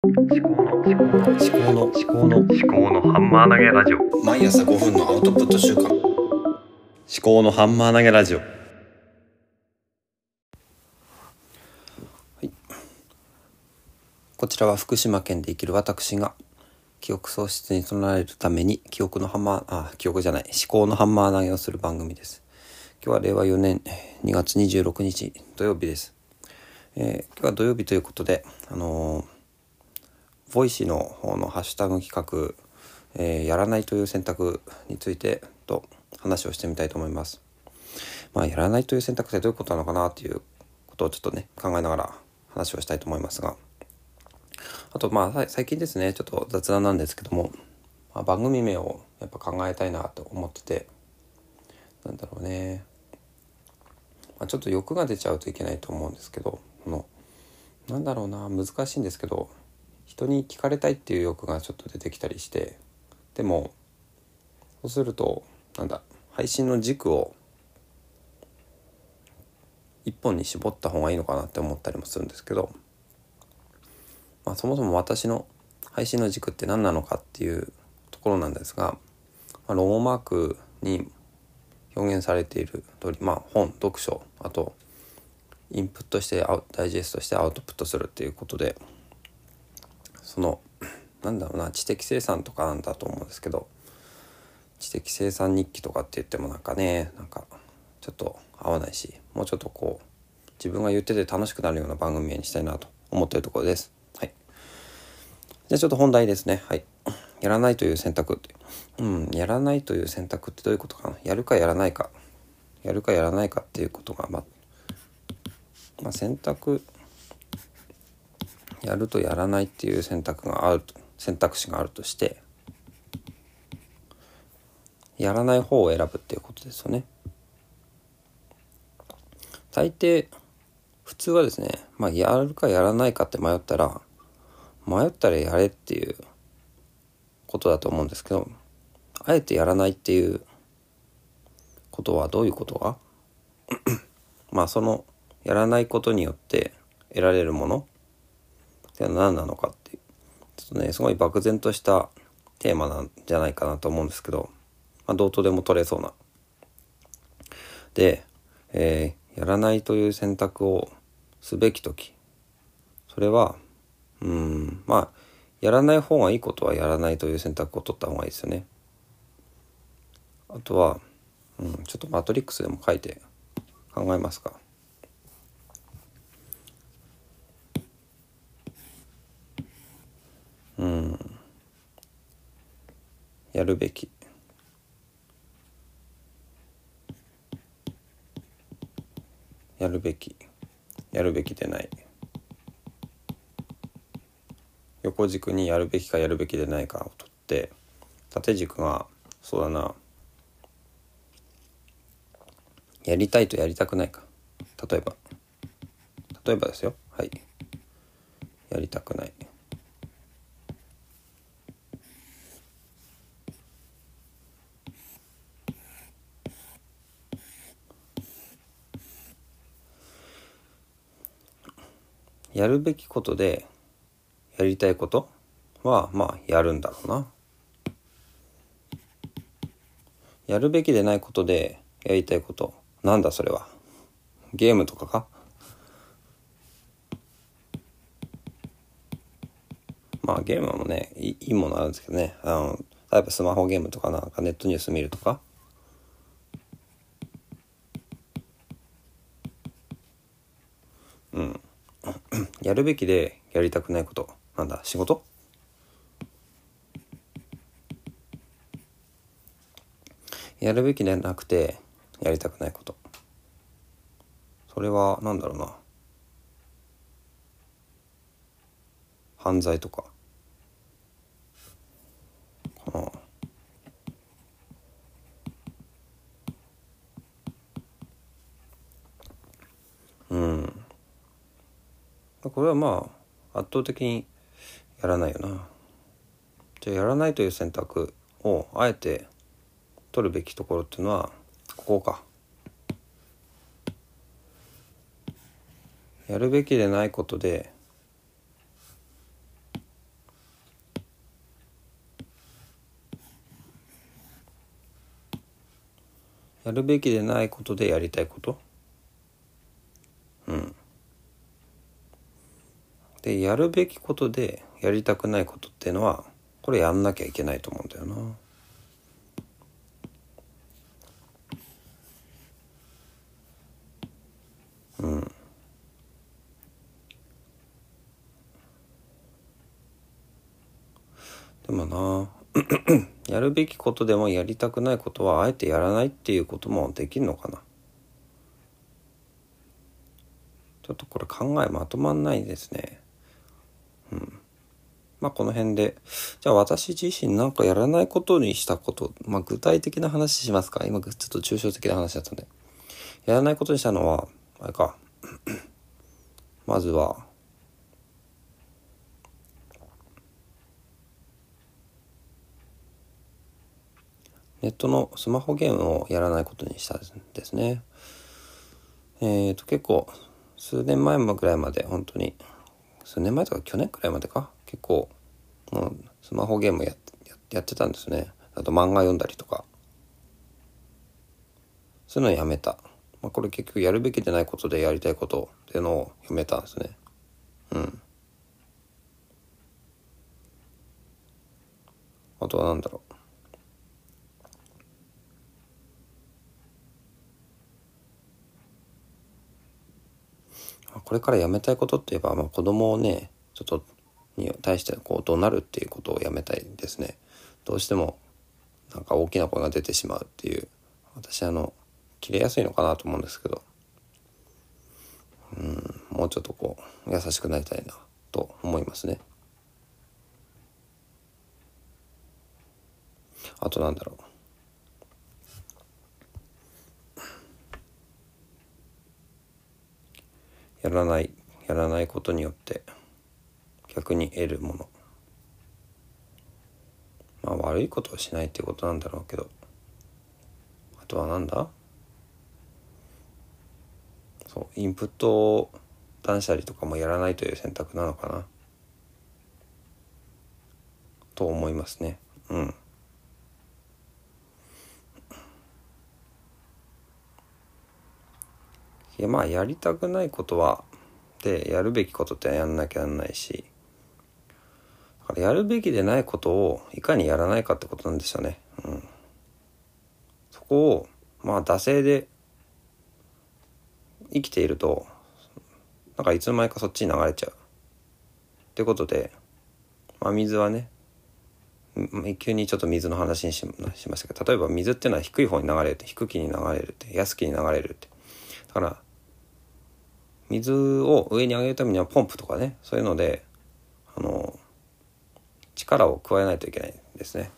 思考の思考の思考の思考の思考のハンマー投げラジオ。毎朝5分のアウトプット週間。思考のハンマー投げラジオ。はい。こちらは福島県で生きる私が記憶喪失に備えるために記憶のハンマー、あ、記憶じゃない、思考のハンマー投げをする番組です。今日は令和4年2月26日土曜日です。えー今日は土曜日ということで、あのーボイシーの方のハッシュタグ企画、えーやらないという選択についてと話をしてみたいと思います。まあ、やらないという選択ってどういうことなのかなっていうことをちょっとね、考えながら話をしたいと思いますが、あとまあ最近ですねちょっと雑談なんですけども、まあ、番組名をやっぱ考えたいなと思っててなんだろうね、まあ、ちょっと欲が出ちゃうといけないと思うんですけどこのなんだろうな難しいんですけど人に聞かれたいっていう欲がちょっと出てきたりしてでもそうするとなんだ配信の軸を一本に絞った方がいいのかなって思ったりもするんですけどまあ、そもそも私の配信の軸って何なのかっていうところなんですが、まあ、ロゴマークに表現されている通り、まあ、本読書あとインプットしてダイジェストしてアウトプットするっていうことでそのなんだろうな知的生産とかなんだと思うんですけど知的生産日記とかって言ってもなんかねなんかちょっと合わないしもうちょっとこう自分が言ってて楽しくなるような番組にしたいなと思ってるところです。はい。じゃあちょっと本題ですね。はい。やらないという選択って。うん、やらないという選択ってどういうことかな。やるかやらないか。やるかやらないかっていうことが、ま、まあ、選択、やるとやらないっていう選択があると、選択肢があるとして、やらない方を選ぶっていうことですよね。大抵、普通はですね、まあ、やるかやらないかって迷ったら、迷ったらやれっていうことだと思うんですけど、あえてやらないっていうことはどういうことが まあそのやらないことによって得られるものって何なのかっていうちょっとねすごい漠然としたテーマなんじゃないかなと思うんですけど、まあ、どうとでも取れそうな。で、えーやらないという選択をすべき時それはうんまあやらない方がいいことはやらないという選択を取った方がいいですよね。あとは、うん、ちょっとマトリックスでも書いて考えますか。やるべき。やるべき。やるべきでない。横軸にやるべきかやるべきでないかを取って縦軸がそうだな。やりたいとやりたくないか。例えば。例えばですよ。はい。やりたくない。やるべきことでやりたいことはまあやるんだろうな。やるべきでないことでやりたいことなんだそれは。ゲームとかか？まあゲームもねいいいものあるんですけどね。あの例えばスマホゲームとかなんかネットニュース見るとかうんやるべきでやりたくないこと。なんだ仕事？やるべきでなくてやりたくないこと。それは何だろうな。犯罪とか。かなこれはまあ圧倒的にやらないよな。じゃあやらないという選択をあえて取るべきところっていうのはここか。やるべきでないことでやるべきでないことでやりたいこと？でやるべきことでやりたくないことっていうのはこれやんなきゃいけないと思うんだよな。うん。でもな やるべきことでもやりたくないことはあえてやらないっていうこともできるのかな。ちょっとこれ考えまとまんないですね。うん。まあこの辺でじゃあ私自身なんかやらないことにしたことまあ具体的な話しますか？今ちょっと抽象的な話だったんで。やらないことにしたのはあれか。まずはネットのスマホゲームをやらないことにしたんですね。えっ、ー、と結構数年前ぐらいまで本当に数年前とか去年くらいまでか結構もうスマホゲームややってたんですね。あと漫画読んだりとか。そういうのをやめた。まあ、これ結局やるべきでないことでやりたいことっていうのをやめたんですね。うん。あとは何だろう。これからやめたいことって言えば、まあ、子供をねちょっとに対してこう怒鳴るっていうことをやめたいですね。どうしてもなんか大きな声が出てしまうっていう私あの切れやすいのかなと思うんですけど。うんもうちょっとこう優しくなりたいなと思いますね。あとなんだろう。やらないやらないことによって逆に得るもの。まあ悪いことをしないってことなんだろうけど。あとはなんだ？そうインプットを断捨離とかもやらないという選択なのかな。と思いますね。うん。いやまあやりたくないことはでやるべきことってやんなきゃなんないしだからやるべきでないことをいかにやらないかってことなんですよね。うん、そこをまあ惰性で生きているとなんかいつの間にかそっちに流れちゃう。ってことで、まあ、水はね急にちょっと水の話にしましたけど例えば水っていうのは低い方に流れるって低気に流れるって安気に流れるってだから水を上に上げるためにはポンプとかねそういうのであの力を加えないといけないんですね。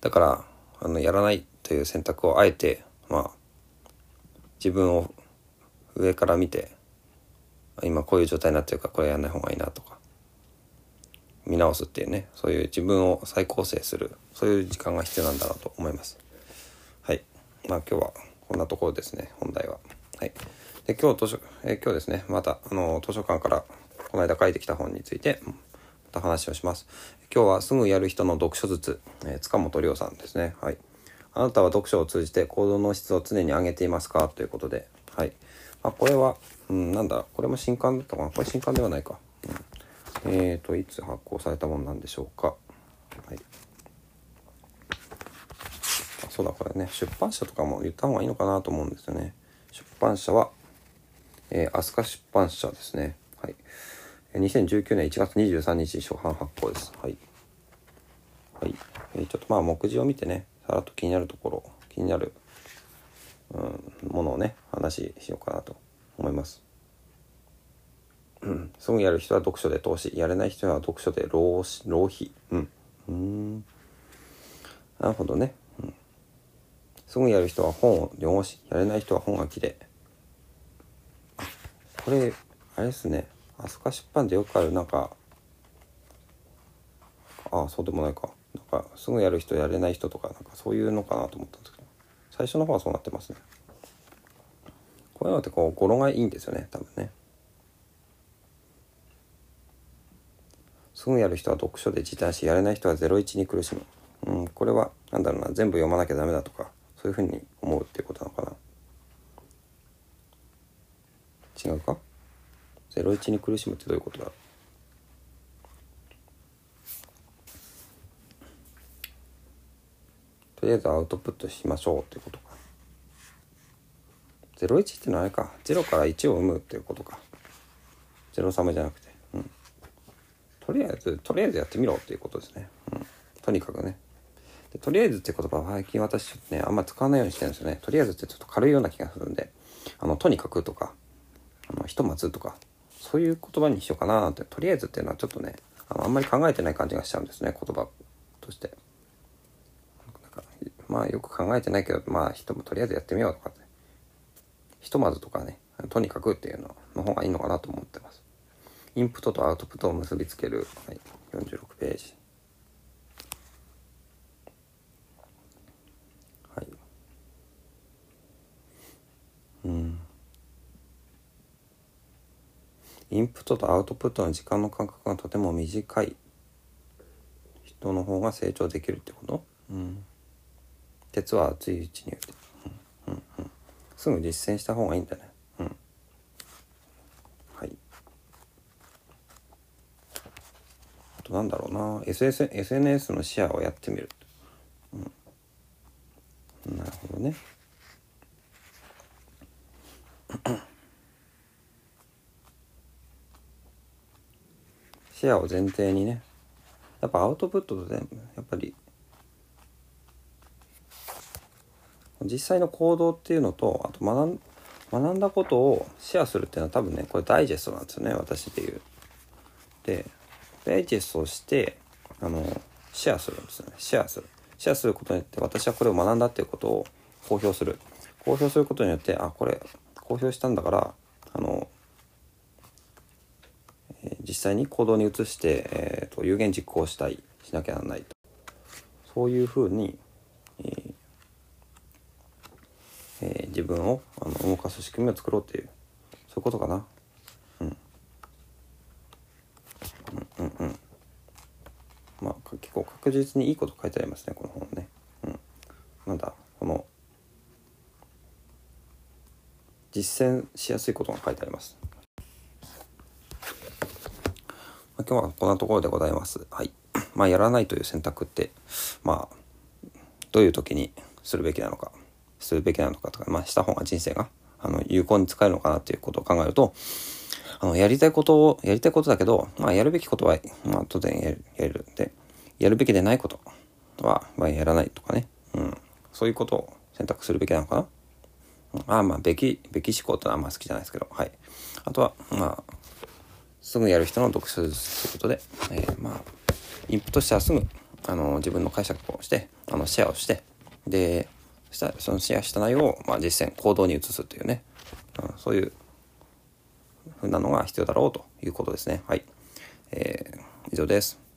だからあのやらないという選択をあえてまあ自分を上から見て今こういう状態になってるからこれやらない方がいいなとか見直すっていうねそういう自分を再構成するそういう時間が必要なんだなと思います。はい。まあ今日はこんなところですね本題は。はい。で今日図書、え、今日ですね、また、あの、図書館からこの間書いてきた本について、また話をします。今日はすぐやる人の読書術、えー、塚本亮さんですね。はい。あなたは読書を通じて行動の質を常に上げていますか？ということで、はい。まあ、これは、うん、なんだ、これも新刊だったかな？これ新刊ではないか。うん、えーと、いつ発行されたものなんでしょうか？はい。そうだ、これね、出版社とかも言った方がいいのかなと思うんですよね。出版社は、えー、飛鳥出版社ですね。はい。2019年1月23日初版発行です。はい。はい。えー、ちょっとまあ目次を見てね、さらっと気になるところ、気になる、うん、ものをね、話しようかなと思います。うん。すぐやる人は読書で投資、やれない人は読書で浪浪費。うん。うん。なるほどね。うん。すぐやる人は本を読し、やれない人は本がきれい。これあれですね。飛鳥出版でよくあるなんかああそうでもないか。なんかすぐやる人やれない人とかなんかそういうのかなと思ったんですけど。最初の方はそうなってますね。こういうのってこう語呂がいいんですよね多分ね。すぐやる人は読書で時短しやれない人は01に苦しむ。うんこれは何だろうな全部読まなきゃダメだとかそういうふうに思うっていうことなのかな。違うか？01に苦しむってどういうことだ？とりあえずアウトプットしましょうってことか。01ってのはあれか。0から1を生むっていうことか。03じゃなくて。うん。とりあえずとりあえずやってみろっていうことですね、うん、とにかくね。でとりあえずって言葉は最近私ちょっとねあんま使わないようにしてるんですよね。とりあえずってちょっと軽いような気がするんで。あのとにかくとか。あひとまずとかそういう言葉にしようかななんてとりあえずっていうのはちょっとねあのあんまり考えてない感じがしちゃうんですね言葉として。まあよく考えてないけどまあ人もとりあえずやってみようとかって。ひとまずとかねとにかくっていうのの方がいいのかなと思ってます。インプットとアウトプットを結びつける、はい、46ページはいうんインプットとアウトプットの時間の間隔がとても短い人の方が成長できるってこと？うん。鉄は熱いうちに打て、うんうんうん、すぐ実践した方がいいんだね。うん。はい。あとなんだろうな。SS SNS のシェアをやってみる。うん。なるほどね。シェアを前提にね。やっぱアウトプットと全部やっぱり。実際の行動っていうのとあと学ん学んだことをシェアするっていうのは多分ねこれダイジェストなんですよね私でいう。でダイジェストをしてあのシェアするんですよね。シェアする。シェアすることによって私はこれを学んだっていうことを公表する。公表することによってあこれ公表したんだからあの実際に行動に移して、えーと有言実行したいしなきゃならないとそういうふうに、えーえー自分をあの動かす仕組みを作ろうっていうそういうことかな。うん、うんうんうんまあ結構確実にいいこと書いてありますねこの本ね。うん、なんだこの実践しやすいことが書いてあります。まあ今日はこんなところでございます。はい。まあ、やらないという選択って、まあ、どういう時にするべきなのか、するべきなのかとか、まあ、した方が人生が、あの、有効に使えるのかなっていうことを考えると、あの、やりたいことを、やりたいことだけど、まあ、やるべきことは、まあ、当然やる、やる。で、やるべきでないことは、まあ、やらないとかね。うん。そういうことを選択するべきなのかな。ああまあ、べき、べき思考ってのはあんま好きじゃないですけど、はい。あとは、まあ、すぐやる人の読書術ということで、えーまあ、インプットしたらすぐ、あの、自分の解釈をして、あの、シェアをして、で、そしたらそのシェアした内容を、まあ、実践、行動に移すというね、うん、そういうふうなのが必要だろうということですね。はい。えー以上です。